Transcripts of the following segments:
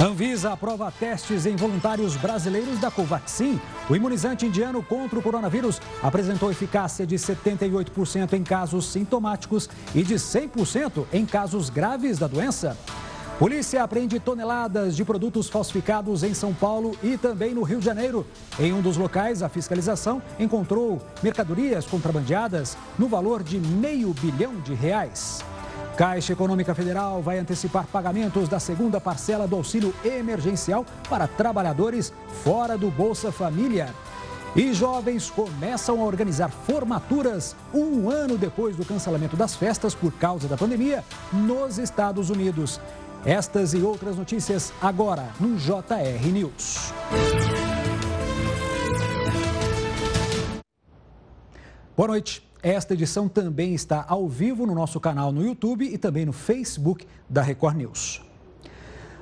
Anvisa aprova testes em voluntários brasileiros da Covaxin. O imunizante indiano contra o coronavírus apresentou eficácia de 78% em casos sintomáticos e de 100% em casos graves da doença. Polícia apreende toneladas de produtos falsificados em São Paulo e também no Rio de Janeiro. Em um dos locais, a fiscalização encontrou mercadorias contrabandeadas no valor de meio bilhão de reais. Caixa Econômica Federal vai antecipar pagamentos da segunda parcela do auxílio emergencial para trabalhadores fora do Bolsa Família. E jovens começam a organizar formaturas um ano depois do cancelamento das festas por causa da pandemia nos Estados Unidos. Estas e outras notícias agora no JR News. Boa noite. Esta edição também está ao vivo no nosso canal no YouTube e também no Facebook da Record News.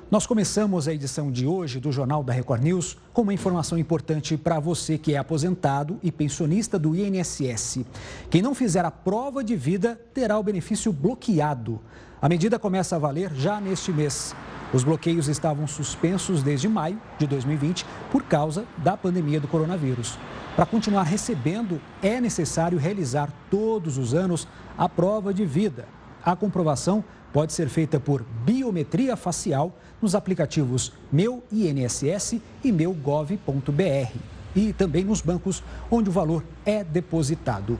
Nós começamos a edição de hoje do Jornal da Record News com uma informação importante para você que é aposentado e pensionista do INSS. Quem não fizer a prova de vida terá o benefício bloqueado. A medida começa a valer já neste mês. Os bloqueios estavam suspensos desde maio de 2020 por causa da pandemia do coronavírus. Para continuar recebendo, é necessário realizar todos os anos a prova de vida. A comprovação pode ser feita por biometria facial nos aplicativos Meu INSS e meugov.br e também nos bancos onde o valor é depositado.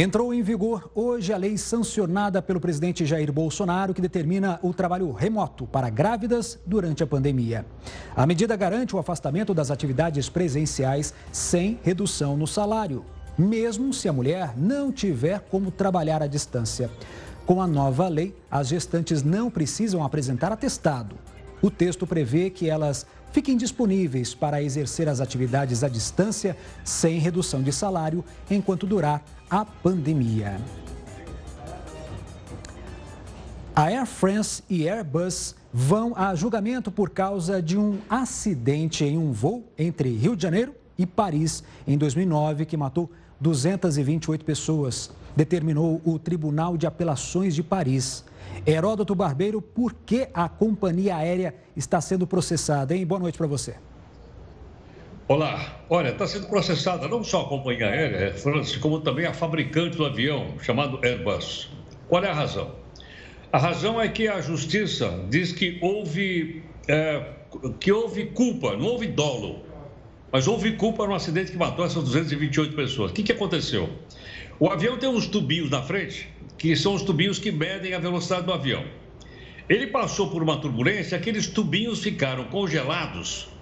Entrou em vigor hoje a lei sancionada pelo presidente Jair Bolsonaro que determina o trabalho remoto para grávidas durante a pandemia. A medida garante o afastamento das atividades presenciais sem redução no salário, mesmo se a mulher não tiver como trabalhar à distância. Com a nova lei, as gestantes não precisam apresentar atestado. O texto prevê que elas fiquem disponíveis para exercer as atividades à distância sem redução de salário enquanto durar a pandemia. A Air France e Airbus vão a julgamento por causa de um acidente em um voo entre Rio de Janeiro e Paris em 2009 que matou 228 pessoas, determinou o Tribunal de Apelações de Paris. Heródoto Barbeiro, por que a companhia aérea está sendo processada, hein? Boa noite para você. Olá, olha, está sendo processada não só a companhia aérea, France, como também a fabricante do avião, chamado Airbus. Qual é a razão? A razão é que a justiça diz que houve, é, que houve culpa, não houve dolo, mas houve culpa no acidente que matou essas 228 pessoas. O que, que aconteceu? O avião tem uns tubinhos na frente, que são os tubinhos que medem a velocidade do avião. Ele passou por uma turbulência, aqueles tubinhos ficaram congelados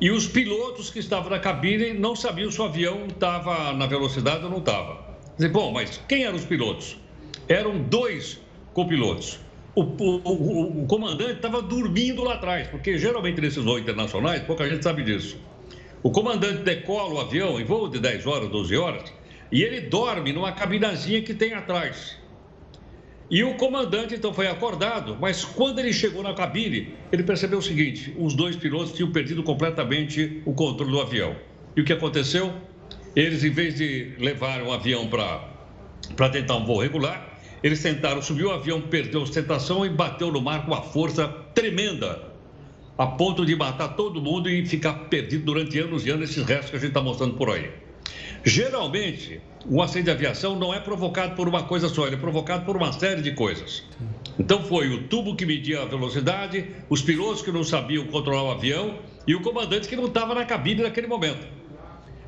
e os pilotos que estavam na cabine não sabiam se o avião estava na velocidade ou não estava. Bom, mas quem eram os pilotos? Eram dois copilotos. O, o, o, o comandante estava dormindo lá atrás, porque geralmente nesses voos internacionais, pouca gente sabe disso. O comandante decola o avião em voo de 10 horas, 12 horas, e ele dorme numa cabinazinha que tem atrás. E o comandante então foi acordado, mas quando ele chegou na cabine, ele percebeu o seguinte: os dois pilotos tinham perdido completamente o controle do avião. E o que aconteceu? Eles, em vez de levar o avião para tentar um voo regular, eles tentaram subir o avião, perdeu a ostentação e bateu no mar com uma força tremenda, a ponto de matar todo mundo e ficar perdido durante anos e anos esses restos que a gente está mostrando por aí. Geralmente, um acidente de aviação não é provocado por uma coisa só, ele é provocado por uma série de coisas. Então foi o tubo que media a velocidade, os pilotos que não sabiam controlar o avião e o comandante que não estava na cabine naquele momento.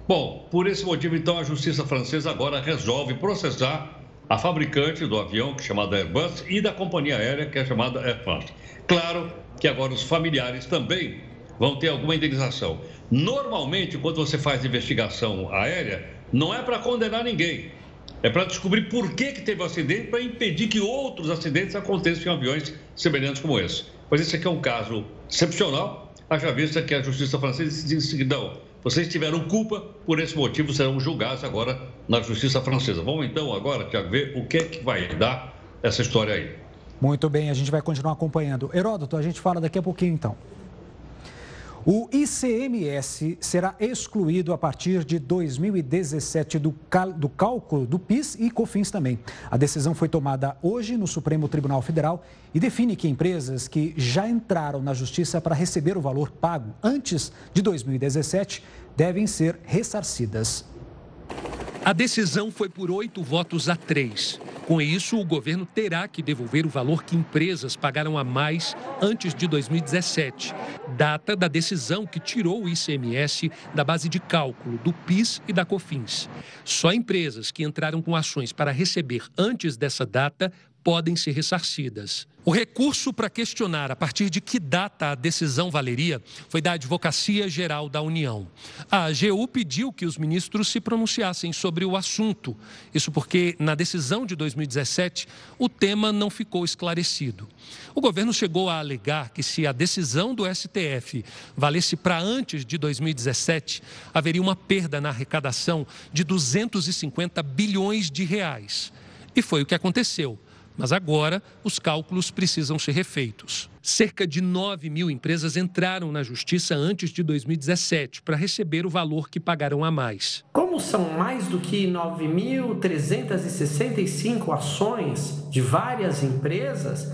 Bom, por esse motivo, então, a justiça francesa agora resolve processar a fabricante do avião, que é chamada Airbus, e da companhia aérea, que é chamada Air France. Claro que agora os familiares também vão ter alguma indenização. Normalmente, quando você faz investigação aérea, não é para condenar ninguém. É para descobrir por que, que teve o um acidente, para impedir que outros acidentes aconteçam em aviões semelhantes como esse. Mas esse aqui é um caso excepcional, haja vista que a justiça francesa disse que não, vocês tiveram culpa, por esse motivo serão julgados agora na justiça francesa. Vamos então agora, Tiago, ver o que é que vai dar essa história aí. Muito bem, a gente vai continuar acompanhando. Heródoto, a gente fala daqui a pouquinho então. O ICMS será excluído a partir de 2017 do, do, cálculo do PIS e COFINS também. A decisão foi tomada hoje no Supremo Tribunal Federal e define que empresas que já entraram na Justiça para receber o valor pago antes de 2017 devem ser ressarcidas. A decisão foi por oito votos a três. Com isso, o governo terá que devolver o valor que empresas pagaram a mais antes de 2017, data da decisão que tirou o ICMS da base de cálculo do PIS e da COFINS. Só empresas que entraram com ações para receber antes dessa data podem ser ressarcidas. O recurso para questionar a partir de que data a decisão valeria foi da Advocacia Geral da União. A AGU pediu que os ministros se pronunciassem sobre o assunto. Isso porque, na decisão de 2017, o tema não ficou esclarecido. O governo chegou a alegar que, se a decisão do STF valesse para antes de 2017, haveria uma perda na arrecadação de 250 bilhões de reais. E foi o que aconteceu. Mas agora os cálculos precisam ser refeitos. Cerca de 9 mil empresas entraram na justiça antes de 2017 para receber o valor que pagaram a mais. Como são mais do que 9.365 ações de várias empresas,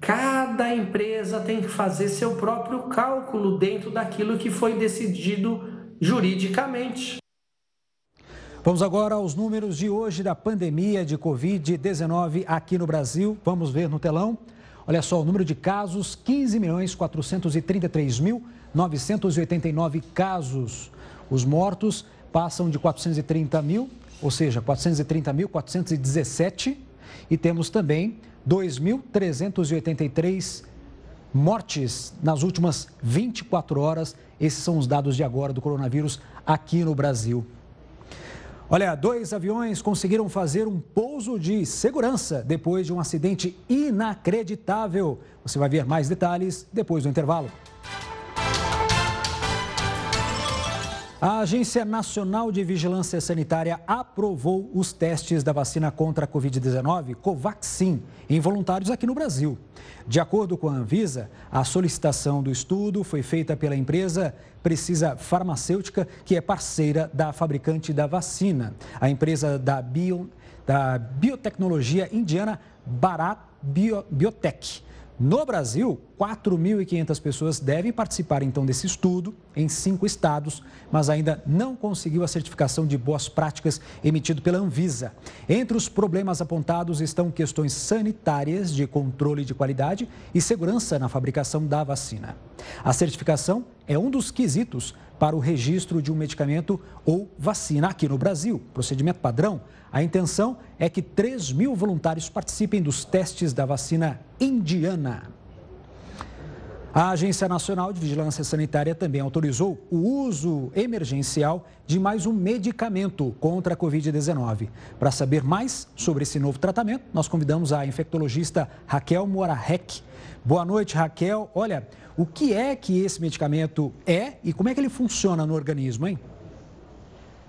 cada empresa tem que fazer seu próprio cálculo dentro daquilo que foi decidido juridicamente. Vamos agora aos números de hoje da pandemia de Covid-19 aqui no Brasil. Vamos ver no telão. Olha só, o número de casos, 15 milhões 433 mil 989 casos. Os mortos passam de 430 mil, ou seja, 430 mil 417. E temos também 2.383 mortes nas últimas 24 horas. Esses são os dados de agora do coronavírus aqui no Brasil. Olha, dois aviões conseguiram fazer um pouso de segurança depois de um acidente inacreditável. Você vai ver mais detalhes depois do intervalo. A Agência Nacional de Vigilância Sanitária aprovou os testes da vacina contra a Covid-19 Covaxin em voluntários aqui no Brasil. De acordo com a Anvisa, a solicitação do estudo foi feita pela empresa Precisa Farmacêutica, que é parceira da fabricante da vacina, a empresa da, bio, da biotecnologia indiana Bharat Bio, Biotech. No Brasil, 4.500 pessoas devem participar então desse estudo em cinco estados, mas ainda não conseguiu a certificação de boas práticas emitido pela Anvisa. Entre os problemas apontados estão questões sanitárias de controle de qualidade e segurança na fabricação da vacina. A certificação é um dos quesitos para o registro de um medicamento ou vacina aqui no Brasil. Procedimento padrão a intenção é que 3 mil voluntários participem dos testes da vacina indiana. A Agência Nacional de Vigilância Sanitária também autorizou o uso emergencial de mais um medicamento contra a Covid-19. Para saber mais sobre esse novo tratamento, nós convidamos a infectologista Raquel Morarek. Boa noite, Raquel. Olha, o que é que esse medicamento é e como é que ele funciona no organismo, hein?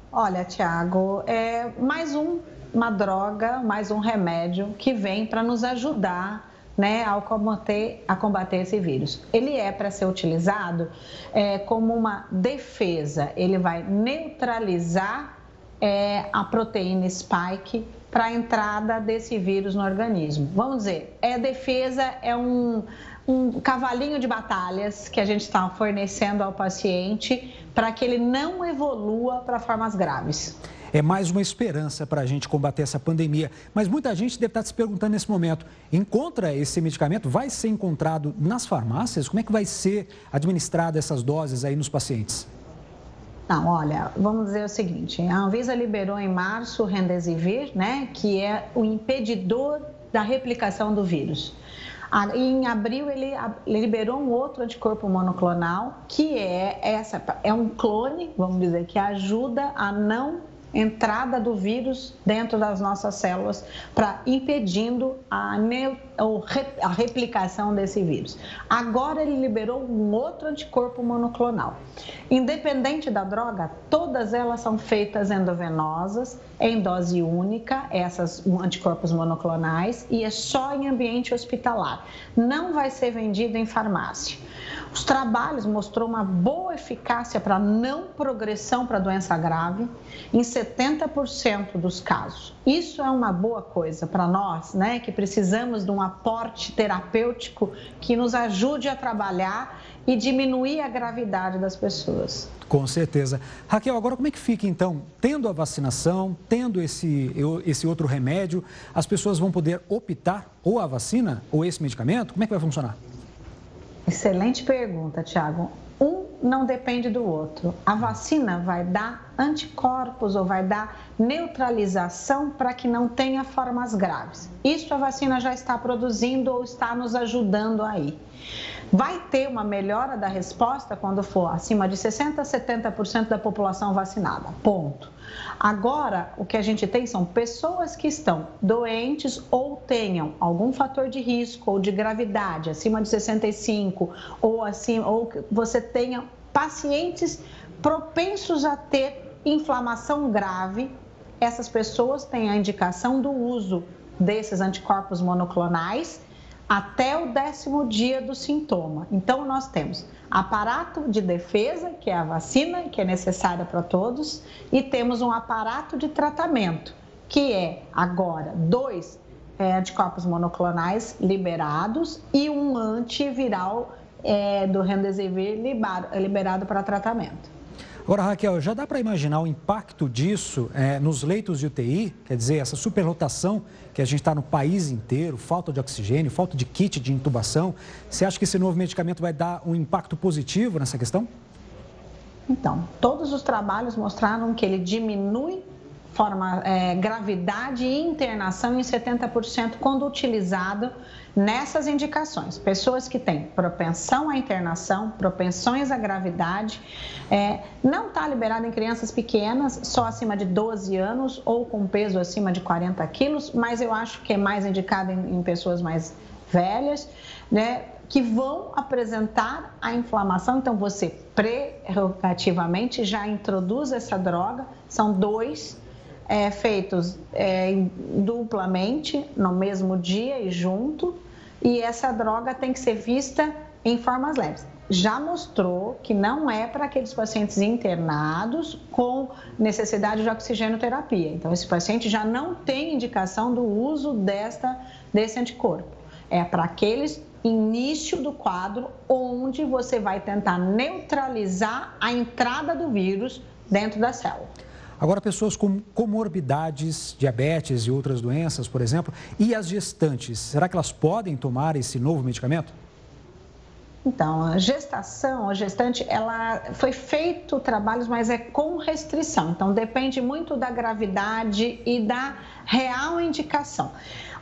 Olha, Tiago, é mais um, uma droga, mais um remédio que vem para nos ajudar né, ao combater, a combater esse vírus. Ele é para ser utilizado é, como uma defesa, ele vai neutralizar é, a proteína spike para a entrada desse vírus no organismo. Vamos dizer, é defesa, é um, um cavalinho de batalhas que a gente está fornecendo ao paciente para que ele não evolua para formas graves. É mais uma esperança para a gente combater essa pandemia. Mas muita gente deve estar se perguntando nesse momento: encontra esse medicamento? Vai ser encontrado nas farmácias? Como é que vai ser administrada essas doses aí nos pacientes? Não, olha, vamos dizer o seguinte: a Anvisa liberou em março o Remdesivir, né, que é o impedidor da replicação do vírus. Em abril ele liberou um outro anticorpo monoclonal que é essa é um clone, vamos dizer, que ajuda a não entrada do vírus dentro das nossas células para impedindo a, a replicação desse vírus. Agora ele liberou um outro anticorpo monoclonal. Independente da droga, todas elas são feitas endovenosas, em dose única, essas anticorpos monoclonais, e é só em ambiente hospitalar. Não vai ser vendido em farmácia. Os trabalhos mostrou uma boa eficácia para não progressão para doença grave em 70% dos casos. Isso é uma boa coisa para nós, né, que precisamos de um aporte terapêutico que nos ajude a trabalhar e diminuir a gravidade das pessoas. Com certeza. Raquel, agora como é que fica então? Tendo a vacinação, tendo esse, esse outro remédio, as pessoas vão poder optar ou a vacina ou esse medicamento? Como é que vai funcionar? Excelente pergunta, Tiago. Um não depende do outro. A vacina vai dar anticorpos ou vai dar neutralização para que não tenha formas graves. Isso a vacina já está produzindo ou está nos ajudando aí. Vai ter uma melhora da resposta quando for acima de 60% a 70% da população vacinada. Ponto. Agora, o que a gente tem são pessoas que estão doentes ou tenham algum fator de risco ou de gravidade acima de 65 ou assim, ou você tenha pacientes propensos a ter inflamação grave. Essas pessoas têm a indicação do uso desses anticorpos monoclonais até o décimo dia do sintoma. Então, nós temos aparato de defesa, que é a vacina, que é necessária para todos, e temos um aparato de tratamento, que é agora dois é, anticorpos monoclonais liberados e um antiviral é, do Remdesivir liberado para tratamento. Agora, Raquel, já dá para imaginar o impacto disso é, nos leitos de UTI? Quer dizer, essa superlotação que a gente está no país inteiro, falta de oxigênio, falta de kit de intubação. Você acha que esse novo medicamento vai dar um impacto positivo nessa questão? Então, todos os trabalhos mostraram que ele diminui forma, é, gravidade e internação em 70% quando utilizado nessas indicações. Pessoas que têm propensão à internação, propensões à gravidade, é, não está liberado em crianças pequenas, só acima de 12 anos ou com peso acima de 40 quilos, mas eu acho que é mais indicado em, em pessoas mais velhas, né? que vão apresentar a inflamação. Então, você prerrogativamente já introduz essa droga. São dois é, feitos é, duplamente no mesmo dia e junto, e essa droga tem que ser vista em formas leves. Já mostrou que não é para aqueles pacientes internados com necessidade de oxigenoterapia. Então, esse paciente já não tem indicação do uso desta, desse anticorpo. É para aqueles início do quadro onde você vai tentar neutralizar a entrada do vírus dentro da célula. Agora, pessoas com comorbidades, diabetes e outras doenças, por exemplo, e as gestantes, será que elas podem tomar esse novo medicamento? Então, a gestação, a gestante, ela foi feito trabalhos, mas é com restrição. Então, depende muito da gravidade e da real indicação.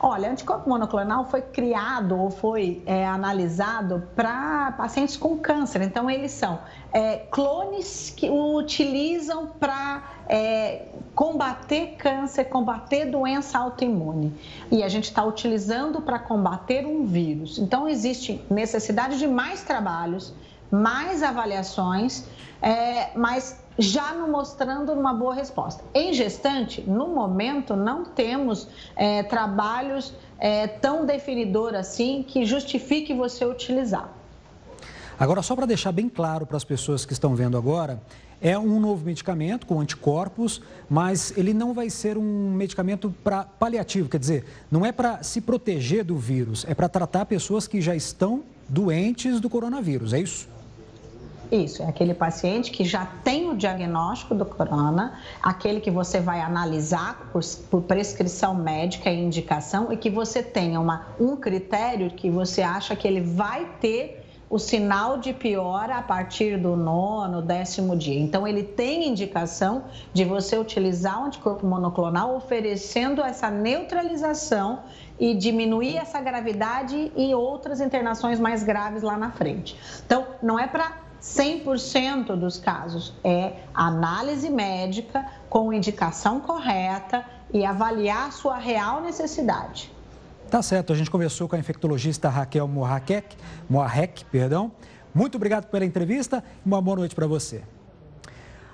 Olha, anticorpo monoclonal foi criado ou foi é, analisado para pacientes com câncer. Então, eles são é, clones que utilizam para é, combater câncer, combater doença autoimune. E a gente está utilizando para combater um vírus. Então, existe necessidade de mais trabalhos, mais avaliações, é, mas já não mostrando uma boa resposta. Em gestante, no momento, não temos é, trabalhos é, tão definidor assim que justifique você utilizar. Agora, só para deixar bem claro para as pessoas que estão vendo agora, é um novo medicamento com anticorpos, mas ele não vai ser um medicamento para paliativo, quer dizer, não é para se proteger do vírus, é para tratar pessoas que já estão doentes do coronavírus, é isso? Isso, é aquele paciente que já tem o diagnóstico do corona, aquele que você vai analisar por, por prescrição médica e indicação e que você tenha uma, um critério que você acha que ele vai ter o sinal de piora a partir do nono, décimo dia. Então, ele tem indicação de você utilizar o anticorpo monoclonal, oferecendo essa neutralização e diminuir essa gravidade e outras internações mais graves lá na frente. Então, não é para 100% dos casos. É análise médica com indicação correta e avaliar sua real necessidade. Tá certo, a gente conversou com a infectologista Raquel Moarek, Moarek, perdão. Muito obrigado pela entrevista e uma boa noite para você.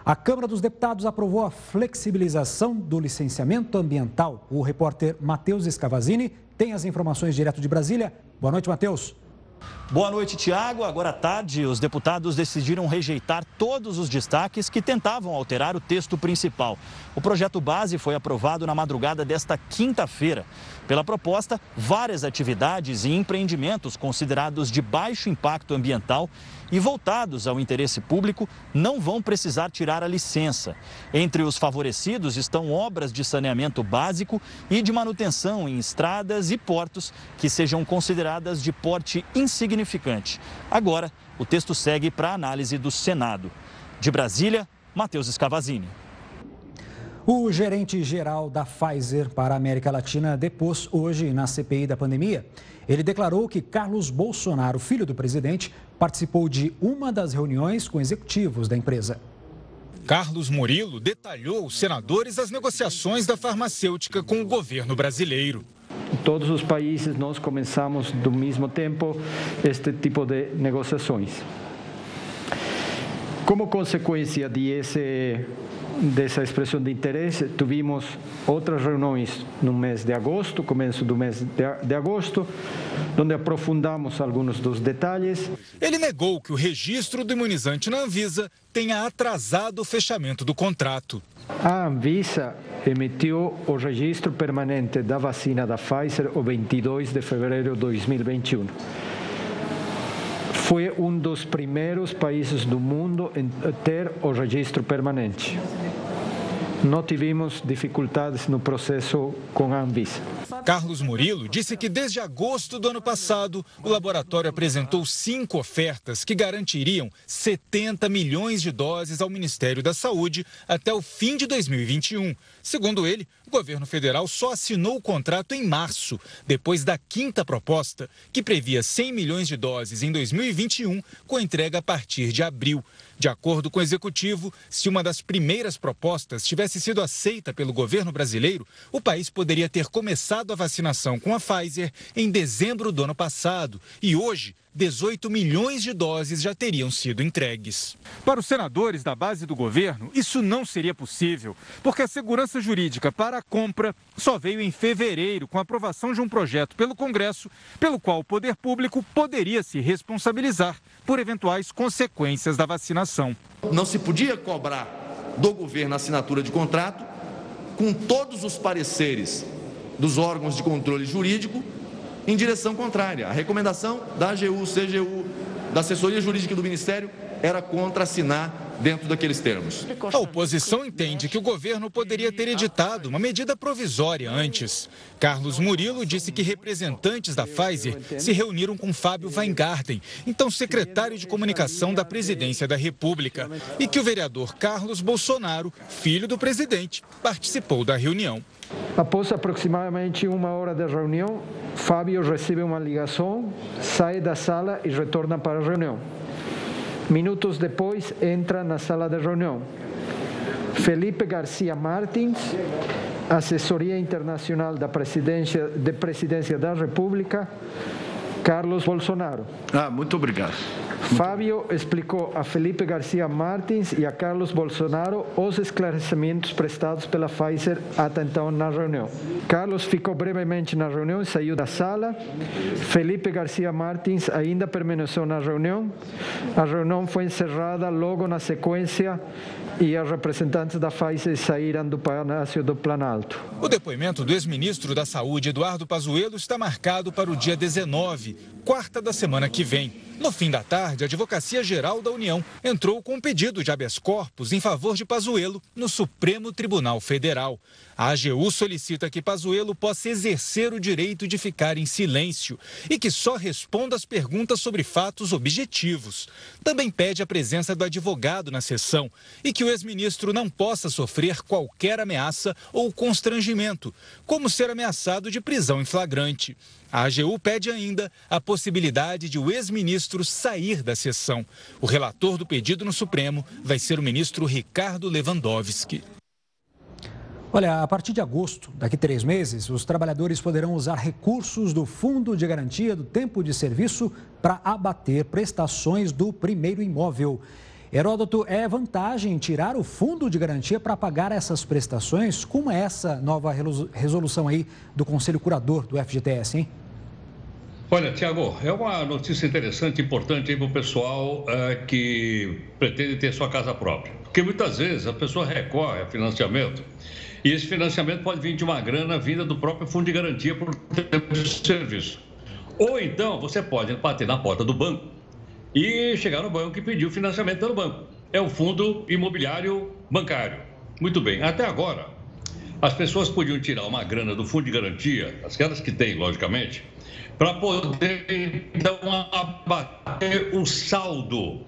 A Câmara dos Deputados aprovou a flexibilização do licenciamento ambiental. O repórter Matheus Escavazini tem as informações direto de Brasília. Boa noite, Matheus. Boa noite, Tiago. Agora à tarde, os deputados decidiram rejeitar todos os destaques que tentavam alterar o texto principal. O projeto base foi aprovado na madrugada desta quinta-feira. Pela proposta, várias atividades e empreendimentos considerados de baixo impacto ambiental e voltados ao interesse público não vão precisar tirar a licença. Entre os favorecidos estão obras de saneamento básico e de manutenção em estradas e portos que sejam consideradas de porte insignificante. Agora, o texto segue para análise do Senado. De Brasília, Matheus Escavazini. O gerente-geral da Pfizer para a América Latina depôs hoje na CPI da pandemia. Ele declarou que Carlos Bolsonaro, filho do presidente, participou de uma das reuniões com executivos da empresa. Carlos Murilo detalhou aos senadores as negociações da farmacêutica com o governo brasileiro. Todos os países nós começamos do mesmo tempo este tipo de negociações. Como consequência de esse dessa expressão de interesse, tivemos outras reuniões no mês de agosto, começo do mês de agosto, onde aprofundamos alguns dos detalhes. Ele negou que o registro do imunizante na Anvisa tenha atrasado o fechamento do contrato. A Anvisa emitiu o registro permanente da vacina da Pfizer o 22 de fevereiro de 2021 foi um dos primeiros países do mundo a ter o registro permanente. Não tivemos dificuldades no processo com a Anvisa. Carlos Murilo disse que desde agosto do ano passado, o laboratório apresentou cinco ofertas que garantiriam 70 milhões de doses ao Ministério da Saúde até o fim de 2021. Segundo ele, o governo federal só assinou o contrato em março, depois da quinta proposta, que previa 100 milhões de doses em 2021, com entrega a partir de abril. De acordo com o executivo, se uma das primeiras propostas tivesse sido aceita pelo governo brasileiro, o país poderia ter começado a vacinação com a Pfizer em dezembro do ano passado. E hoje 18 milhões de doses já teriam sido entregues. Para os senadores da base do governo, isso não seria possível, porque a segurança jurídica para a compra só veio em fevereiro, com a aprovação de um projeto pelo Congresso, pelo qual o poder público poderia se responsabilizar por eventuais consequências da vacinação. Não se podia cobrar do governo a assinatura de contrato com todos os pareceres dos órgãos de controle jurídico em direção contrária. A recomendação da AGU, CGU, da assessoria jurídica do Ministério era contra assinar dentro daqueles termos. A oposição entende que o governo poderia ter editado uma medida provisória antes. Carlos Murilo disse que representantes da Pfizer se reuniram com Fábio Weingarten, então secretário de comunicação da presidência da República, e que o vereador Carlos Bolsonaro, filho do presidente, participou da reunião. Após aproximadamente uma hora de reunião, Fábio recebe uma ligação, sai da sala e retorna para a reunião. Minutos depois, entra na sala de reunião. Felipe Garcia Martins, assessoria internacional da presidência, de presidência da República, Carlos Bolsonaro. Ah, muito obrigado. Fábio explicou a Felipe Garcia Martins e a Carlos Bolsonaro os esclarecimentos prestados pela Pfizer até então na reunião. Carlos ficou brevemente na reunião e saiu da sala. Felipe Garcia Martins ainda permaneceu na reunião. A reunião foi encerrada logo na sequência e os representantes da Pfizer saíram do Palácio do Planalto. O depoimento do ex-ministro da Saúde, Eduardo Pazuello, está marcado para o dia 19, quarta da semana que vem. No fim da tarde, a Advocacia Geral da União entrou com um pedido de habeas corpus em favor de Pazuello no Supremo Tribunal Federal. A AGU solicita que Pazuello possa exercer o direito de ficar em silêncio e que só responda às perguntas sobre fatos objetivos. Também pede a presença do advogado na sessão e que o ex-ministro não possa sofrer qualquer ameaça ou constrangimento, como ser ameaçado de prisão em flagrante. A AGU pede ainda a possibilidade de o ex-ministro sair da sessão. O relator do pedido no Supremo vai ser o ministro Ricardo Lewandowski. Olha, a partir de agosto, daqui três meses, os trabalhadores poderão usar recursos do Fundo de Garantia do Tempo de Serviço para abater prestações do primeiro imóvel. Heródoto, é vantagem tirar o fundo de garantia para pagar essas prestações? Como é essa nova resolução aí do Conselho Curador do FGTS, hein? Olha, Tiago, é uma notícia interessante, importante para o pessoal uh, que pretende ter sua casa própria. Porque muitas vezes a pessoa recorre a financiamento e esse financiamento pode vir de uma grana vinda do próprio fundo de garantia por tempo de serviço. Ou então você pode bater na porta do banco e chegar no banco e pedir o financiamento pelo banco. É o fundo imobiliário bancário. Muito bem, até agora, as pessoas podiam tirar uma grana do fundo de garantia, aquelas que têm, logicamente, para poder, então, abater o saldo,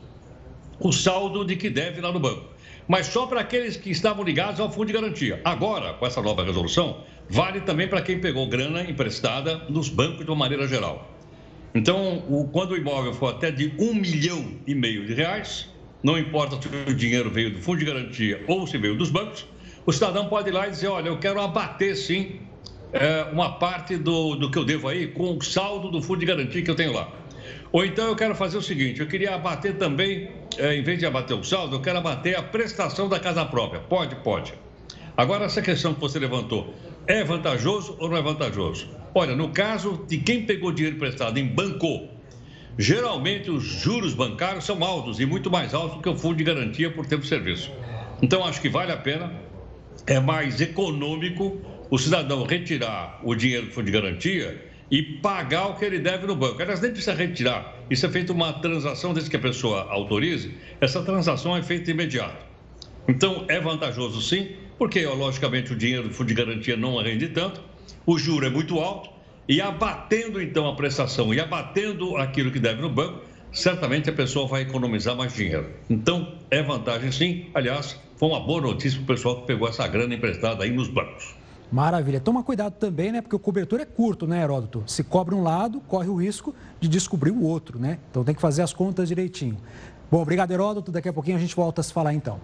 o saldo de que deve lá no banco. Mas só para aqueles que estavam ligados ao fundo de garantia. Agora, com essa nova resolução, vale também para quem pegou grana emprestada nos bancos de uma maneira geral. Então, o, quando o imóvel for até de um milhão e meio de reais, não importa se o dinheiro veio do fundo de garantia ou se veio dos bancos, o cidadão pode ir lá e dizer, olha, eu quero abater sim é, uma parte do, do que eu devo aí com o saldo do fundo de garantia que eu tenho lá. Ou então eu quero fazer o seguinte: eu queria abater também, é, em vez de abater o saldo, eu quero abater a prestação da casa própria. Pode, pode. Agora, essa questão que você levantou, é vantajoso ou não é vantajoso? Olha, no caso de quem pegou dinheiro emprestado em banco, geralmente os juros bancários são altos e muito mais altos do que o fundo de garantia por tempo de serviço. Então, acho que vale a pena, é mais econômico o cidadão retirar o dinheiro do fundo de garantia e pagar o que ele deve no banco. Aliás, nem precisa retirar. Isso é feito uma transação, desde que a pessoa autorize, essa transação é feita imediato. Então, é vantajoso sim, porque, logicamente, o dinheiro do fundo de garantia não rende tanto, o juro é muito alto, e abatendo, então, a prestação e abatendo aquilo que deve no banco, certamente a pessoa vai economizar mais dinheiro. Então, é vantagem sim. Aliás, foi uma boa notícia para o pessoal que pegou essa grana emprestada aí nos bancos. Maravilha. Toma cuidado também, né? Porque o cobertor é curto, né, Heródoto? Se cobre um lado, corre o risco de descobrir o outro, né? Então tem que fazer as contas direitinho. Bom, obrigado, Heródoto. Daqui a pouquinho a gente volta a se falar então.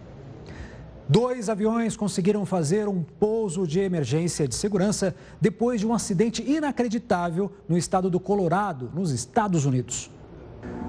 Dois aviões conseguiram fazer um pouso de emergência de segurança depois de um acidente inacreditável no estado do Colorado, nos Estados Unidos.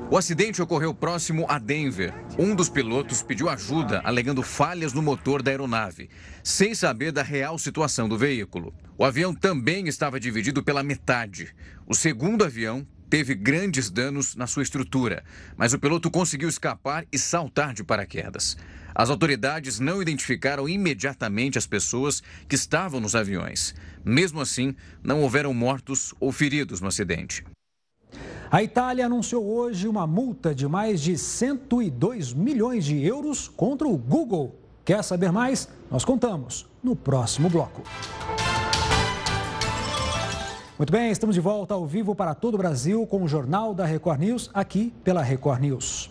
O acidente ocorreu próximo a Denver. Um dos pilotos pediu ajuda, alegando falhas no motor da aeronave, sem saber da real situação do veículo. O avião também estava dividido pela metade. O segundo avião teve grandes danos na sua estrutura, mas o piloto conseguiu escapar e saltar de paraquedas. As autoridades não identificaram imediatamente as pessoas que estavam nos aviões. Mesmo assim, não houveram mortos ou feridos no acidente. A Itália anunciou hoje uma multa de mais de 102 milhões de euros contra o Google. Quer saber mais? Nós contamos no próximo bloco. Muito bem, estamos de volta ao vivo para todo o Brasil com o Jornal da Record News, aqui pela Record News.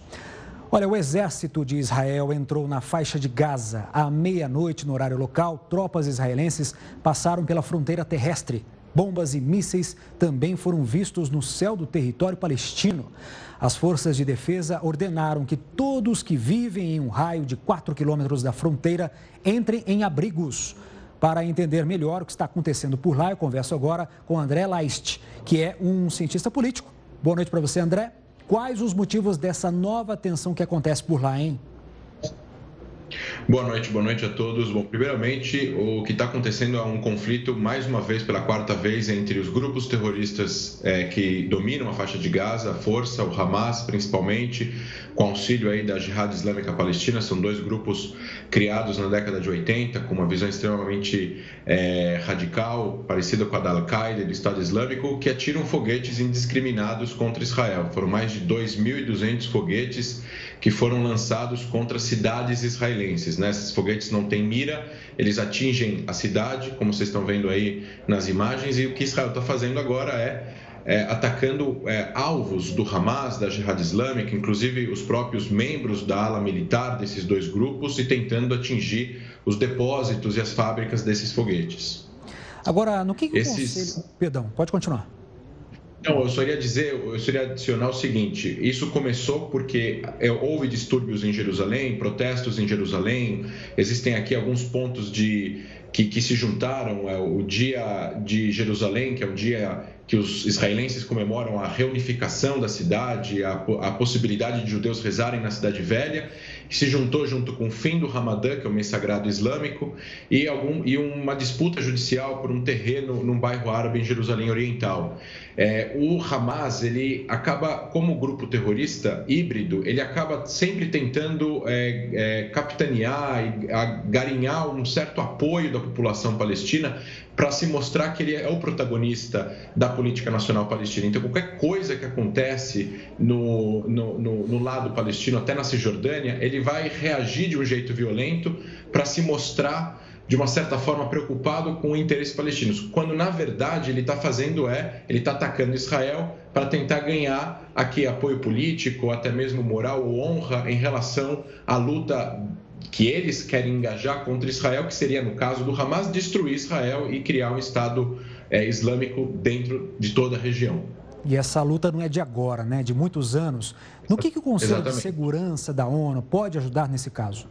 Olha, o exército de Israel entrou na faixa de Gaza à meia-noite no horário local. Tropas israelenses passaram pela fronteira terrestre Bombas e mísseis também foram vistos no céu do território palestino. As forças de defesa ordenaram que todos que vivem em um raio de 4 quilômetros da fronteira entrem em abrigos. Para entender melhor o que está acontecendo por lá, eu converso agora com André Leist, que é um cientista político. Boa noite para você, André. Quais os motivos dessa nova tensão que acontece por lá, hein? Boa noite, boa noite a todos. Bom, primeiramente, o que está acontecendo é um conflito, mais uma vez, pela quarta vez, entre os grupos terroristas é, que dominam a faixa de Gaza, a Força, o Hamas, principalmente, com auxílio aí da Jihad Islâmica Palestina. São dois grupos criados na década de 80, com uma visão extremamente é, radical, parecida com a da Al-Qaeda e do Estado Islâmico, que atiram foguetes indiscriminados contra Israel. Foram mais de 2.200 foguetes que foram lançados contra cidades israelenses. Né? Esses foguetes não têm mira, eles atingem a cidade, como vocês estão vendo aí nas imagens, e o que Israel está fazendo agora é, é atacando é, alvos do Hamas, da Jihad Islâmica, inclusive os próprios membros da ala militar desses dois grupos, e tentando atingir os depósitos e as fábricas desses foguetes. Agora, no que, que Esses... o Conselho... Perdão, pode continuar. Não, eu só ia dizer, eu só ia adicionar o seguinte: isso começou porque é, houve distúrbios em Jerusalém, protestos em Jerusalém, existem aqui alguns pontos de que, que se juntaram. É, o dia de Jerusalém, que é um dia que os israelenses comemoram a reunificação da cidade, a, a, possibilidade de judeus rezarem na Cidade Velha, que se juntou junto com o fim do Ramadã, que é o mês sagrado islâmico, e, algum, e uma disputa judicial por um terreno num bairro árabe em Jerusalém Oriental. É, o Hamas, ele acaba, como grupo terrorista híbrido, ele acaba sempre tentando é, é, capitanear e garinhar um certo apoio da população palestina para se mostrar que ele é o protagonista da política nacional palestina. Então, qualquer coisa que acontece no, no, no, no lado palestino, até na Cisjordânia, ele vai reagir de um jeito violento para se mostrar de uma certa forma preocupado com interesses palestinos, quando na verdade ele está fazendo é, ele está atacando Israel para tentar ganhar aqui apoio político, até mesmo moral ou honra em relação à luta que eles querem engajar contra Israel, que seria, no caso do Hamas, destruir Israel e criar um Estado é, islâmico dentro de toda a região. E essa luta não é de agora, né? De muitos anos. No que, que o Conselho Exatamente. de Segurança da ONU pode ajudar nesse caso?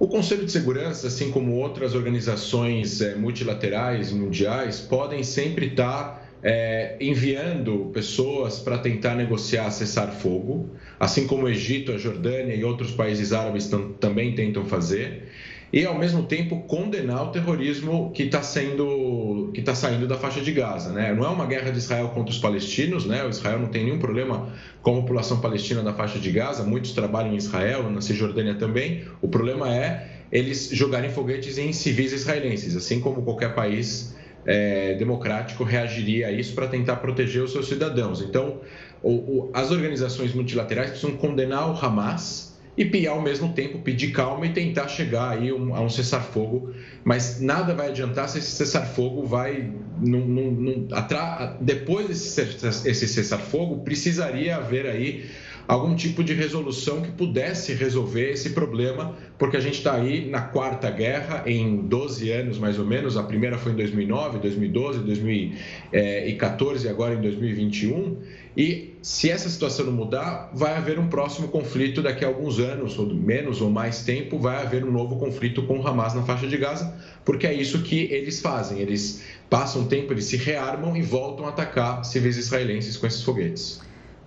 O Conselho de Segurança, assim como outras organizações é, multilaterais mundiais, podem sempre estar é, enviando pessoas para tentar negociar cessar fogo, assim como o Egito, a Jordânia e outros países árabes também tentam fazer, e ao mesmo tempo condenar o terrorismo que está sendo que está saindo da faixa de Gaza, né? Não é uma guerra de Israel contra os palestinos, né? O Israel não tem nenhum problema com a população palestina da faixa de Gaza, muitos trabalham em Israel, na Cisjordânia também. O problema é eles jogarem foguetes em civis israelenses, assim como qualquer país é, democrático reagiria a isso para tentar proteger os seus cidadãos. Então, o, o, as organizações multilaterais precisam condenar o Hamas e, ao mesmo tempo, pedir calma e tentar chegar aí um, a um cessar-fogo. Mas nada vai adiantar se esse cessar-fogo vai. Num, num, num, atra... Depois desse cessar-fogo, precisaria haver aí algum tipo de resolução que pudesse resolver esse problema, porque a gente está aí na quarta guerra em 12 anos mais ou menos. A primeira foi em 2009, 2012, 2014 e agora em 2021. E se essa situação não mudar, vai haver um próximo conflito daqui a alguns anos, ou menos ou mais tempo, vai haver um novo conflito com o Hamas na faixa de Gaza, porque é isso que eles fazem. Eles passam tempo, eles se rearmam e voltam a atacar civis israelenses com esses foguetes.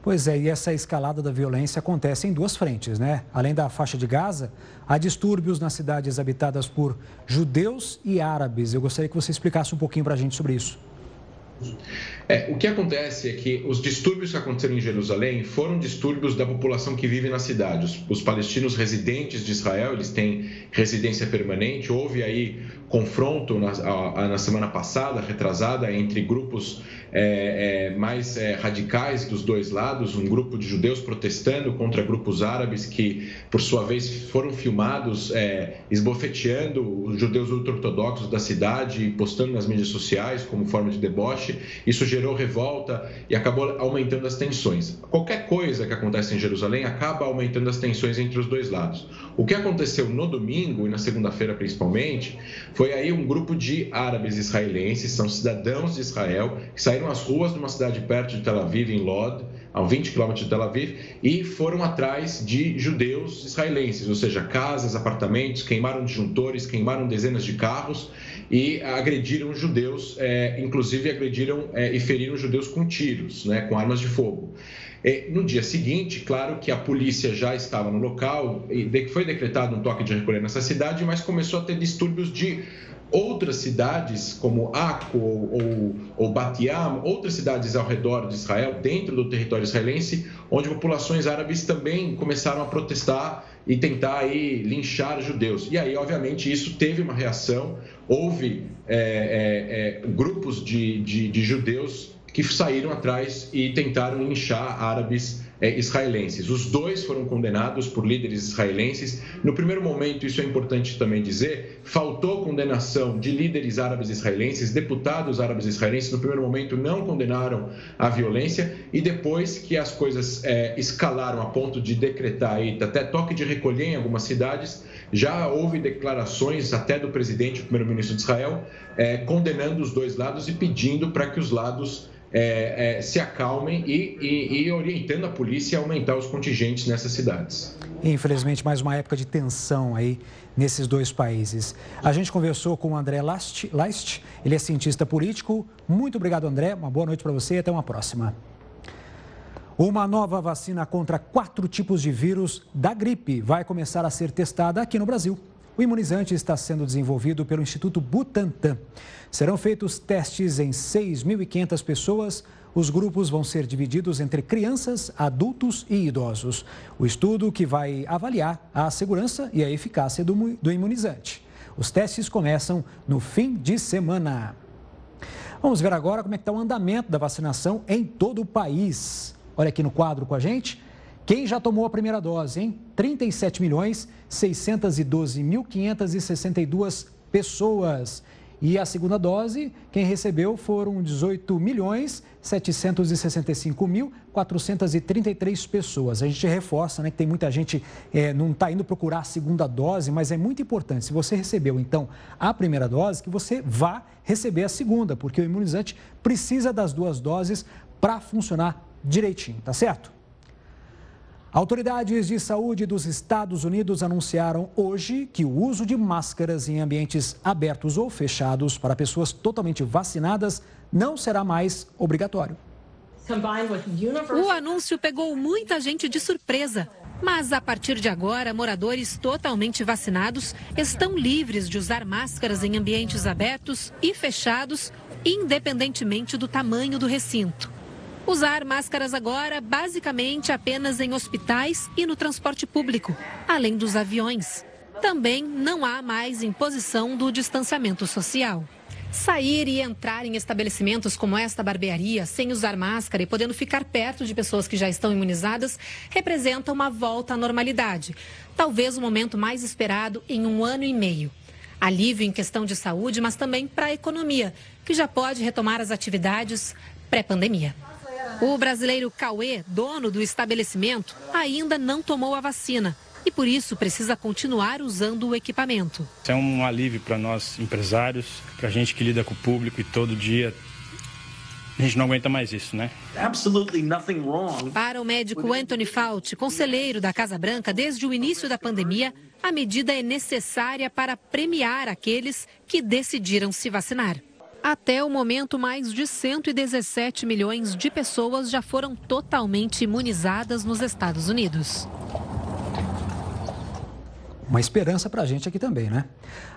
Pois é, e essa escalada da violência acontece em duas frentes, né? Além da faixa de Gaza, há distúrbios nas cidades habitadas por judeus e árabes. Eu gostaria que você explicasse um pouquinho para a gente sobre isso. É, o que acontece é que os distúrbios que aconteceram em Jerusalém foram distúrbios da população que vive na cidade. Os, os, palestinos residentes de Israel, eles têm residência permanente. Houve aí confronto na, na semana passada, retrasada, entre grupos é, é, mais é, radicais dos dois lados, um grupo de judeus protestando contra grupos árabes que, por sua vez, foram filmados é, esbofeteando os judeus ultra-ortodoxos da cidade e postando nas mídias sociais como forma de deboche. Isso gerou revolta e acabou aumentando as tensões. Qualquer coisa que acontece em Jerusalém acaba aumentando as tensões entre os dois lados. O que aconteceu no domingo e na segunda-feira principalmente foi aí um grupo de árabes israelenses, são cidadãos de Israel, que saíram às ruas de uma cidade perto de Tel Aviv, em Lod, a 20 quilômetros de Tel Aviv, e foram atrás de judeus israelenses, ou seja, casas, apartamentos, queimaram disjuntores, queimaram dezenas de carros e agrediram judeus, é, inclusive agrediram é, e feriram judeus com tiros, né, com armas de fogo. É, no dia seguinte, claro que a polícia já estava no local, e foi decretado um toque de recolher nessa cidade, mas começou a ter distúrbios de outras cidades, como Akko ou, ou Batiam, outras cidades ao redor de Israel, dentro do território israelense, onde populações árabes também começaram a protestar e tentar aí linchar judeus. E aí, obviamente, isso teve uma reação. Houve é, é, é, grupos de, de, de judeus que saíram atrás e tentaram linchar árabes israelenses. Os dois foram condenados por líderes israelenses. No primeiro momento, isso é importante também dizer, faltou condenação de líderes árabes israelenses, deputados árabes israelenses, no primeiro momento não condenaram a violência e depois que as coisas é, escalaram a ponto de decretar aí, até toque de recolher em algumas cidades, já houve declarações até do presidente, primeiro-ministro de Israel, é, condenando os dois lados e pedindo para que os lados é, é, se acalmem e, e, e orientando a polícia a aumentar os contingentes nessas cidades. Infelizmente, mais uma época de tensão aí nesses dois países. A gente conversou com o André Last, Last, ele é cientista político. Muito obrigado, André. Uma boa noite para você e até uma próxima. Uma nova vacina contra quatro tipos de vírus da gripe vai começar a ser testada aqui no Brasil. O imunizante está sendo desenvolvido pelo Instituto Butantan. Serão feitos testes em 6.500 pessoas. Os grupos vão ser divididos entre crianças, adultos e idosos. O estudo que vai avaliar a segurança e a eficácia do, do imunizante. Os testes começam no fim de semana. Vamos ver agora como é que está o andamento da vacinação em todo o país. Olha aqui no quadro com a gente. Quem já tomou a primeira dose, hein? 37 milhões 612.562 pessoas. E a segunda dose, quem recebeu foram 18 milhões 765.433 pessoas. A gente reforça, né, que tem muita gente é, não está indo procurar a segunda dose, mas é muito importante. Se você recebeu, então, a primeira dose, que você vá receber a segunda, porque o imunizante precisa das duas doses para funcionar direitinho, tá certo? Autoridades de saúde dos Estados Unidos anunciaram hoje que o uso de máscaras em ambientes abertos ou fechados para pessoas totalmente vacinadas não será mais obrigatório. O anúncio pegou muita gente de surpresa. Mas a partir de agora, moradores totalmente vacinados estão livres de usar máscaras em ambientes abertos e fechados, independentemente do tamanho do recinto. Usar máscaras agora basicamente apenas em hospitais e no transporte público, além dos aviões. Também não há mais imposição do distanciamento social. Sair e entrar em estabelecimentos como esta barbearia sem usar máscara e podendo ficar perto de pessoas que já estão imunizadas representa uma volta à normalidade. Talvez o momento mais esperado em um ano e meio. Alívio em questão de saúde, mas também para a economia, que já pode retomar as atividades pré-pandemia. O brasileiro Cauê, dono do estabelecimento, ainda não tomou a vacina e por isso precisa continuar usando o equipamento. É um alívio para nós empresários, para a gente que lida com o público e todo dia a gente não aguenta mais isso, né? Para o médico Anthony Fauci, conselheiro da Casa Branca desde o início da pandemia, a medida é necessária para premiar aqueles que decidiram se vacinar. Até o momento, mais de 117 milhões de pessoas já foram totalmente imunizadas nos Estados Unidos. Uma esperança para a gente aqui também, né?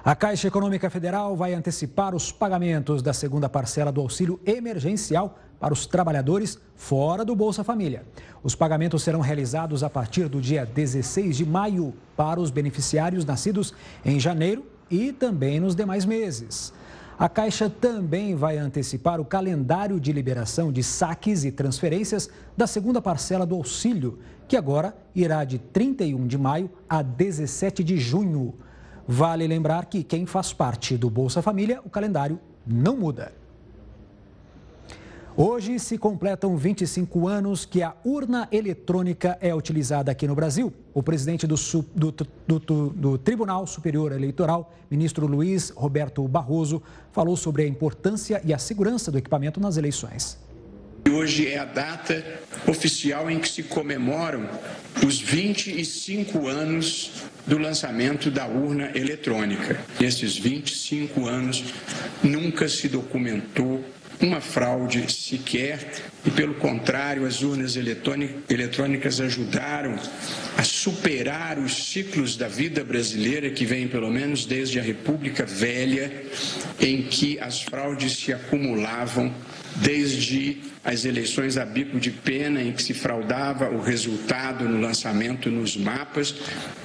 A Caixa Econômica Federal vai antecipar os pagamentos da segunda parcela do auxílio emergencial para os trabalhadores fora do Bolsa Família. Os pagamentos serão realizados a partir do dia 16 de maio para os beneficiários nascidos em janeiro e também nos demais meses. A Caixa também vai antecipar o calendário de liberação de saques e transferências da segunda parcela do auxílio, que agora irá de 31 de maio a 17 de junho. Vale lembrar que quem faz parte do Bolsa Família, o calendário não muda. Hoje se completam 25 anos que a urna eletrônica é utilizada aqui no Brasil. O presidente do, do, do, do, Tribunal Superior Eleitoral, ministro Luiz Roberto Barroso, falou sobre a importância e a segurança do equipamento nas eleições. Hoje é a data oficial em que se comemoram os 25 anos do lançamento da urna eletrônica. Nesses 25 anos, nunca se documentou uma fraude sequer, e pelo contrário, as urnas eletrônicas ajudaram a superar os ciclos da vida brasileira que vem pelo menos desde a República Velha, em que as fraudes se acumulavam desde as eleições a bico de pena, em que se fraudava o resultado no lançamento nos mapas,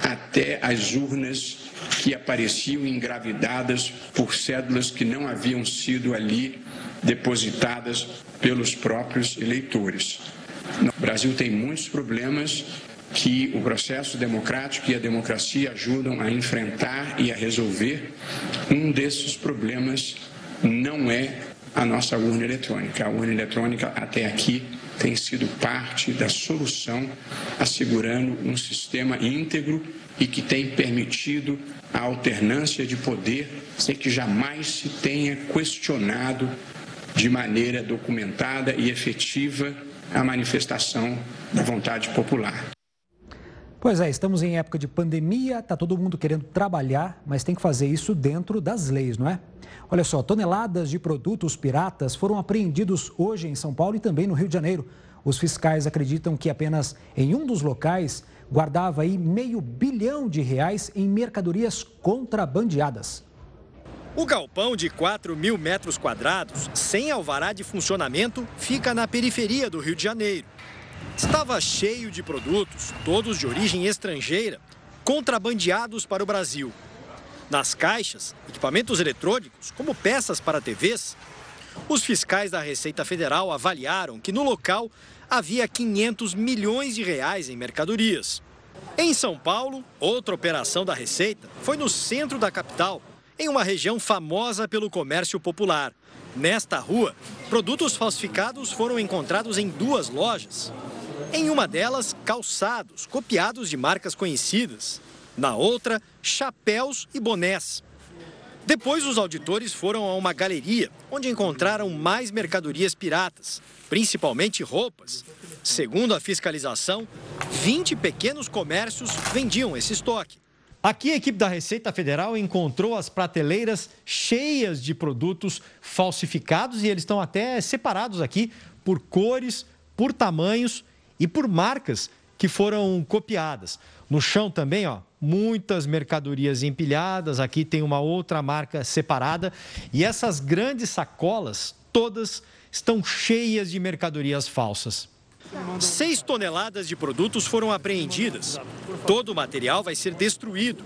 até as urnas que apareciam engravidadas por cédulas que não haviam sido ali depositadas pelos próprios eleitores. O Brasil tem muitos problemas que o processo democrático e a democracia ajudam a enfrentar e a resolver. Um desses problemas não é a nossa urna eletrônica. A urna eletrônica, até aqui, tem sido parte da solução, assegurando um sistema íntegro e que tem permitido a alternância de poder sem que jamais se tenha questionado de maneira documentada e efetiva a manifestação da vontade popular. Pois é, estamos em época de pandemia, está todo mundo querendo trabalhar, mas tem que fazer isso dentro das leis, não é? Olha só, toneladas de produtos piratas foram apreendidos hoje em São Paulo e também no Rio de Janeiro. Os fiscais acreditam que apenas em um dos locais guardava aí meio bilhão de reais em mercadorias contrabandeadas. O galpão de 4 mil metros quadrados, sem alvará de funcionamento, fica na periferia do Rio de Janeiro. Estava cheio de produtos, todos de origem estrangeira, contrabandeados para o Brasil. Nas caixas, equipamentos eletrônicos, como peças para TVs, os fiscais da Receita Federal avaliaram que no local havia 500 milhões de reais em mercadorias. Em São Paulo, outra operação da Receita foi no centro da capital, em uma região famosa pelo comércio popular. Nesta rua, produtos falsificados foram encontrados em duas lojas. Em uma delas, calçados, copiados de marcas conhecidas. Na outra, chapéus e bonés. Depois, os auditores foram a uma galeria, onde encontraram mais mercadorias piratas, principalmente roupas. Segundo a fiscalização, 20 pequenos comércios vendiam esse estoque. Aqui a equipe da Receita Federal encontrou as prateleiras cheias de produtos falsificados e eles estão até separados aqui por cores, por tamanhos e por marcas que foram copiadas. No chão também, ó, muitas mercadorias empilhadas, aqui tem uma outra marca separada e essas grandes sacolas todas estão cheias de mercadorias falsas. Seis toneladas de produtos foram apreendidas. Todo o material vai ser destruído.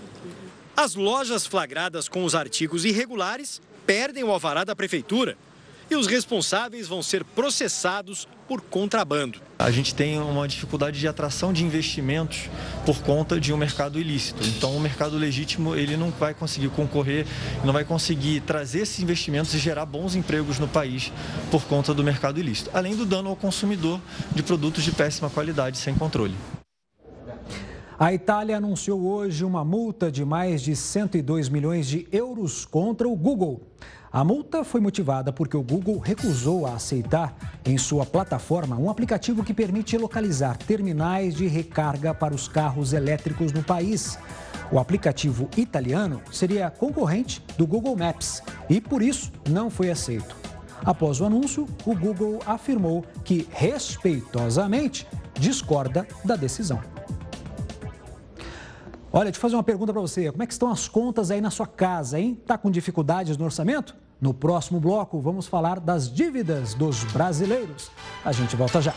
As lojas flagradas com os artigos irregulares perdem o alvará da prefeitura e os responsáveis vão ser processados por contrabando. A gente tem uma dificuldade de atração de investimentos por conta de um mercado ilícito. Então, o mercado legítimo ele não vai conseguir concorrer, não vai conseguir trazer esses investimentos e gerar bons empregos no país por conta do mercado ilícito, além do dano ao consumidor de produtos de péssima qualidade sem controle. A Itália anunciou hoje uma multa de mais de 102 milhões de euros contra o Google. A multa foi motivada porque o Google recusou a aceitar em sua plataforma um aplicativo que permite localizar terminais de recarga para os carros elétricos no país. O aplicativo italiano seria concorrente do Google Maps e, por isso, não foi aceito. Após o anúncio, o Google afirmou que, respeitosamente, discorda da decisão. Olha, deixa eu fazer uma pergunta para você. Como é que estão as contas aí na sua casa, hein? Tá com dificuldades no orçamento? No próximo bloco, vamos falar das dívidas dos brasileiros. A gente volta já.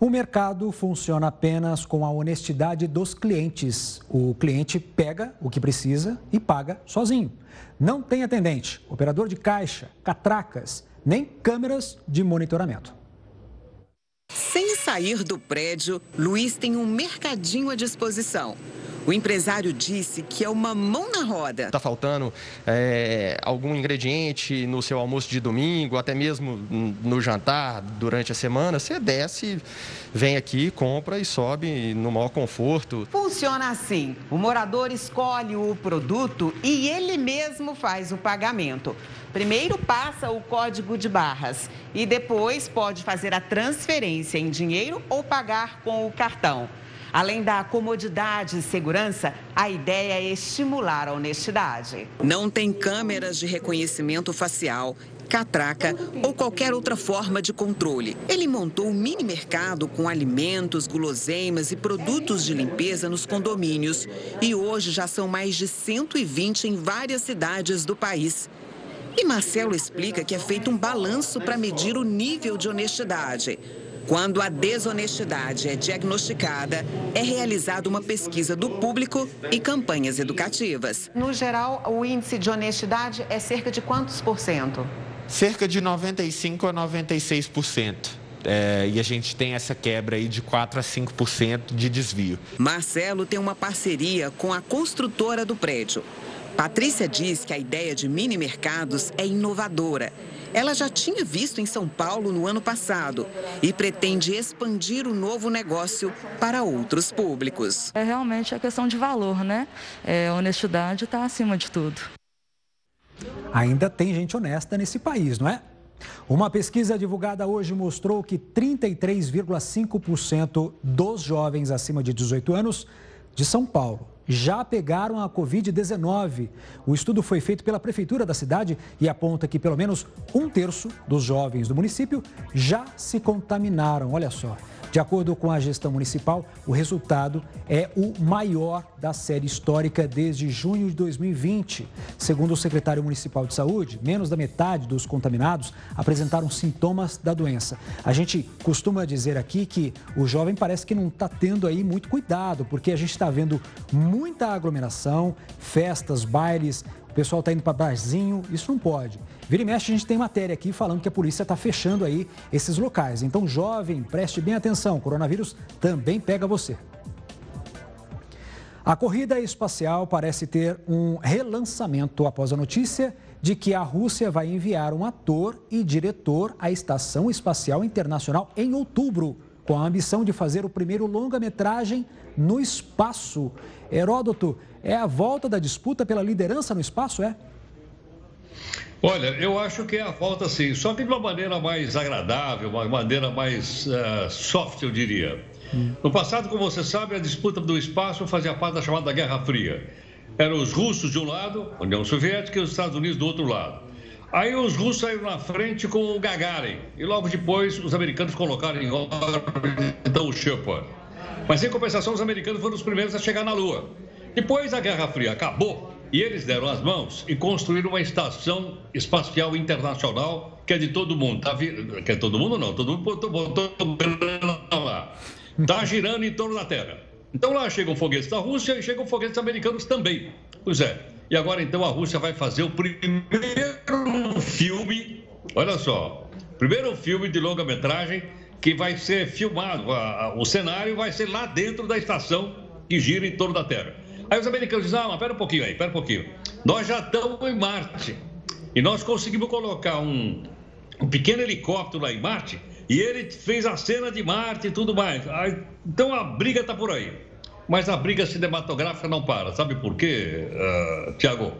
O mercado funciona apenas com a honestidade dos clientes. O cliente pega o que precisa e paga sozinho. Não tem atendente, operador de caixa, catracas, nem câmeras de monitoramento. Sem sair do prédio, Luiz tem um mercadinho à disposição. O empresário disse que é uma mão na roda. Está faltando é, algum ingrediente no seu almoço de domingo, até mesmo no jantar durante a semana, você desce, vem aqui, compra e sobe no maior conforto. Funciona assim: o morador escolhe o produto e ele mesmo faz o pagamento. Primeiro passa o código de barras e depois pode fazer a transferência em dinheiro ou pagar com o cartão. Além da comodidade e segurança, a ideia é estimular a honestidade. Não tem câmeras de reconhecimento facial catraca ou qualquer outra forma de controle. Ele montou um mini mercado com alimentos, guloseimas e produtos de limpeza nos condomínios. E hoje já são mais de 120 em várias cidades do país. E Marcelo explica que é feito um balanço para medir o nível de honestidade. Quando a desonestidade é diagnosticada, é realizada uma pesquisa do público e campanhas educativas. No geral, o índice de honestidade é cerca de quantos por cento? Cerca de 95 a 96%. É, e a gente tem essa quebra aí de 4 a 5% de desvio. Marcelo tem uma parceria com a construtora do prédio. Patrícia diz que a ideia de mini mercados é inovadora. Ela já tinha visto em São Paulo no ano passado e pretende expandir o novo negócio para outros públicos. É realmente a questão de valor, né? É, honestidade está acima de tudo. ainda tem gente honesta nesse país, não é? Uma pesquisa divulgada hoje mostrou que 33,5% dos jovens acima de 18 anos de São Paulo já pegaram a Covid-19. O estudo foi feito pela Prefeitura da cidade e aponta que pelo menos um terço dos jovens do município já se contaminaram. Olha só. De acordo com a gestão municipal, o resultado é o maior da série histórica desde junho de 2020. Segundo o secretário municipal de saúde, menos da metade dos contaminados apresentaram sintomas da doença. A gente costuma dizer aqui que o jovem parece que não está tendo aí muito cuidado, porque a gente está vendo muita aglomeração, festas, bailes, o pessoal está indo para barzinho, isso não pode. Vira e mexe, a gente tem matéria aqui falando que a polícia está fechando aí esses locais. Então, jovem, preste bem atenção, coronavírus também pega você. A corrida espacial parece ter um relançamento após a notícia de que a Rússia vai enviar um ator e diretor à Estação Espacial Internacional em outubro, com a ambição de fazer o primeiro longa-metragem no espaço. Heródoto, é a volta da disputa pela liderança no espaço, é? Olha, eu acho que é a volta sim, só que de uma maneira mais agradável, uma maneira mais uh, soft, eu diria. No passado, como você sabe, a disputa do espaço fazia parte da chamada Guerra Fria. Eram os russos de um lado, a União Soviética, e os Estados Unidos do outro lado. Aí os russos saíram na frente com o Gagarin, e logo depois os americanos colocaram em órbita então, o Shepard. Mas em compensação, os americanos foram os primeiros a chegar na Lua. Depois a Guerra Fria acabou, e eles deram as mãos e construíram uma estação espacial internacional que é de todo mundo. Tá vir... Que é todo mundo não, todo mundo botou lá. Está girando em torno da Terra. Então lá chegam foguetes da Rússia e chegam foguetes americanos também. Pois é. E agora então a Rússia vai fazer o primeiro filme, olha só, primeiro filme de longa-metragem que vai ser filmado, o cenário vai ser lá dentro da estação que gira em torno da Terra. Aí os americanos dizem, ah, mas pera um pouquinho aí, pera um pouquinho. Nós já estamos em Marte. E nós conseguimos colocar um, um pequeno helicóptero lá em Marte e ele fez a cena de Marte e tudo mais. Então a briga está por aí. Mas a briga cinematográfica não para. Sabe por quê, uh, ah, Tiago?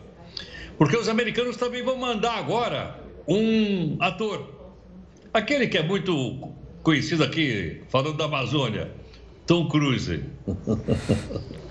Porque os americanos também vão mandar agora um ator. Aquele que é muito conhecido aqui, falando da Amazônia, Tom Cruise.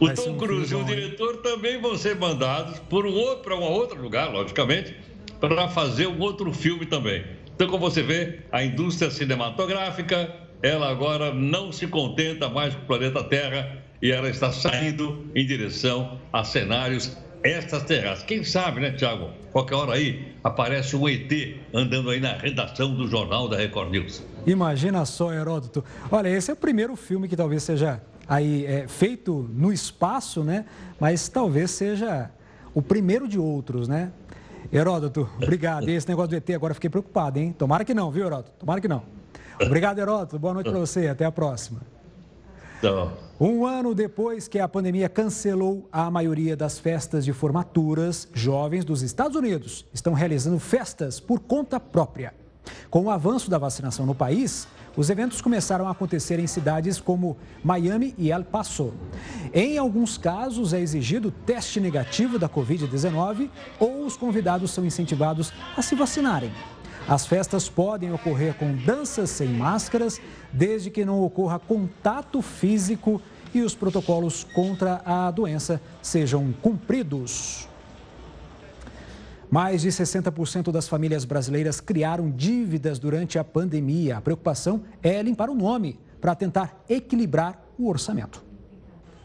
O Tom um Cruise e o diretor também vão ser mandados por um outro, para um outro lugar, logicamente, para fazer um outro filme também. Então, como você vê, a indústria cinematográfica, ela agora não se contenta mais com o planeta Terra e ela está saindo em direção a cenários extraterrestres. Quem sabe, né, Tiago? Qualquer hora aí aparece um ET andando aí na redação do jornal da Record News. Imagina só, Heródoto. Olha, esse é o primeiro filme que talvez seja aí é, feito no espaço, né? Mas talvez seja o primeiro de outros, né? Heródoto, obrigado. E esse negócio do ET agora fiquei preocupado, hein? Tomara que não, viu, Heródoto? Tomara que não. Obrigado, Heródoto. Boa noite para você. Até a próxima. Então. Um ano depois que a pandemia cancelou a maioria das festas de formaturas, jovens dos Estados Unidos estão realizando festas por conta própria. Com o avanço da vacinação no país, os eventos começaram a acontecer em cidades como Miami e El Paso. Em alguns casos, é exigido teste negativo da Covid-19 ou os convidados são incentivados a se vacinarem. As festas podem ocorrer com danças sem máscaras, desde que não ocorra contato físico e os protocolos contra a doença sejam cumpridos. Mais de 60% das famílias brasileiras criaram dívidas durante a pandemia. A preocupação é limpar o nome para tentar equilibrar o orçamento.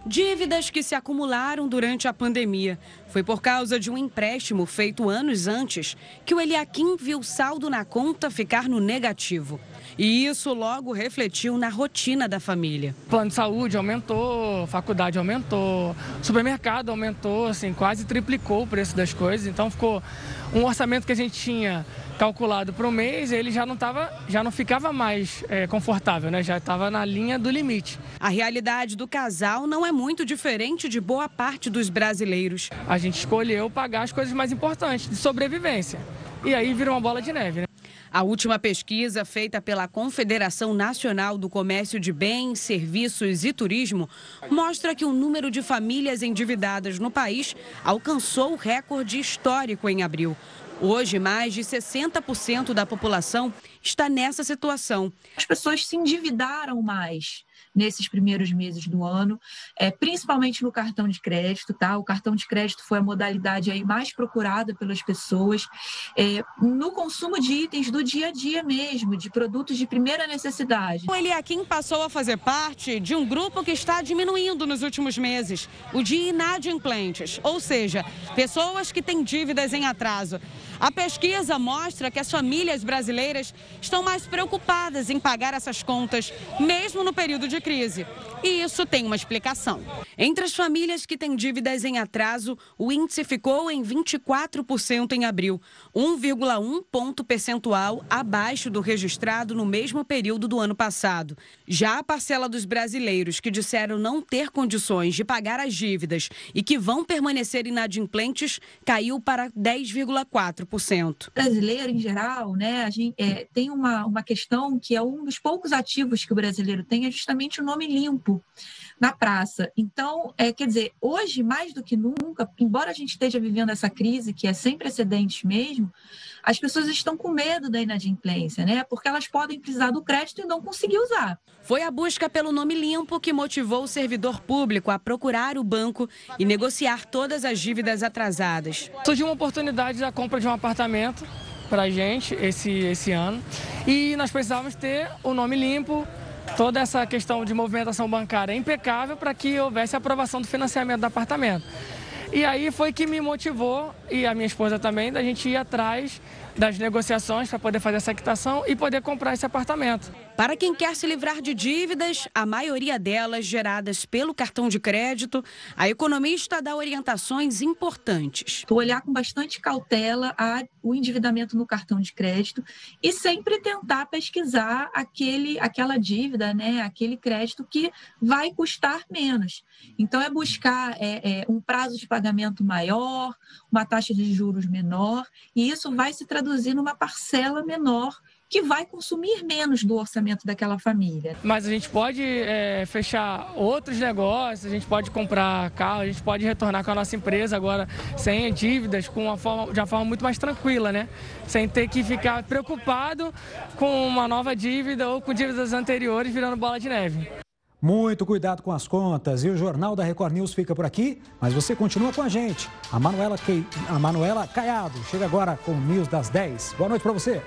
Dívidas que se acumularam durante a pandemia. Foi por causa de um empréstimo feito anos antes que o Eliakim viu o saldo na conta ficar no negativo. E isso logo refletiu na rotina da família. Plano de saúde aumentou, faculdade aumentou, supermercado aumentou, assim, quase triplicou o preço das coisas. Então ficou um orçamento que a gente tinha calculado para o mês, ele já não tava, já não ficava mais é, confortável, né? Já estava na linha do limite. A realidade do casal não é muito diferente de boa parte dos brasileiros. A gente escolheu pagar as coisas mais importantes de sobrevivência. E aí vira uma bola de neve, né? A última pesquisa feita pela Confederação Nacional do Comércio de Bens, Serviços e Turismo mostra que o número de famílias endividadas no país alcançou o recorde histórico em abril. Hoje, mais de 60% da população está nessa situação. As pessoas se endividaram mais nesses primeiros meses do ano, é, principalmente no cartão de crédito, tá? O cartão de crédito foi a modalidade aí mais procurada pelas pessoas é, no consumo de itens do dia a dia mesmo, de produtos de primeira necessidade. O Eliakim passou a fazer parte de um grupo que está diminuindo nos últimos meses, o de inadimplentes, ou seja, pessoas que têm dívidas em atraso. A pesquisa mostra que as famílias brasileiras estão mais preocupadas em pagar essas contas, mesmo no período de crise. E isso tem uma explicação. Entre as famílias que têm dívidas em atraso, o índice ficou em 24% em abril, 1,1 ponto percentual abaixo do registrado no mesmo período do ano passado. Já a parcela dos brasileiros que disseram não ter condições de pagar as dívidas e que vão permanecer inadimplentes caiu para 10,4%. Brasileiro, em geral, né, a gente, é, tem uma, uma questão que é um dos poucos ativos que o brasileiro tem, é justamente o nome limpo na praça. Então, é, quer dizer, hoje, mais do que nunca, embora a gente esteja vivendo essa crise, que é sem precedentes mesmo, as pessoas estão com medo da inadimplência, né? Porque elas podem precisar do crédito e não conseguir usar. Foi a busca pelo nome limpo que motivou o servidor público a procurar o banco e negociar todas as dívidas atrasadas. Surgiu uma oportunidade da compra de um apartamento para a gente esse, esse ano e nós precisávamos ter o nome limpo toda essa questão de movimentação bancária impecável para que houvesse aprovação do financiamento do apartamento. E aí foi que me motivou, e a minha esposa também, da gente ir atrás das negociações para poder fazer essa quitação e poder comprar esse apartamento. Para quem quer se livrar de dívidas, a maioria delas geradas pelo cartão de crédito, a economista dá orientações importantes. Olhar com bastante cautela o endividamento no cartão de crédito e sempre tentar pesquisar aquele, aquela dívida, né, aquele crédito que vai custar menos. Então, é buscar é, é, um prazo de pagamento maior, uma taxa de juros menor, e isso vai se traduzir numa parcela menor que vai consumir menos do orçamento daquela família. Mas a gente pode é, fechar outros negócios, a gente pode comprar carro, a gente pode retornar com a nossa empresa agora sem dívidas, com uma forma, de uma forma muito mais tranquila, né? Sem ter que ficar preocupado com uma nova dívida ou com dívidas anteriores virando bola de neve. Muito cuidado com as contas. E o Jornal da Record News fica por aqui, mas você continua com a gente. A Manuela, que... a Manuela Caiado chega agora com o News das 10. Boa noite para você.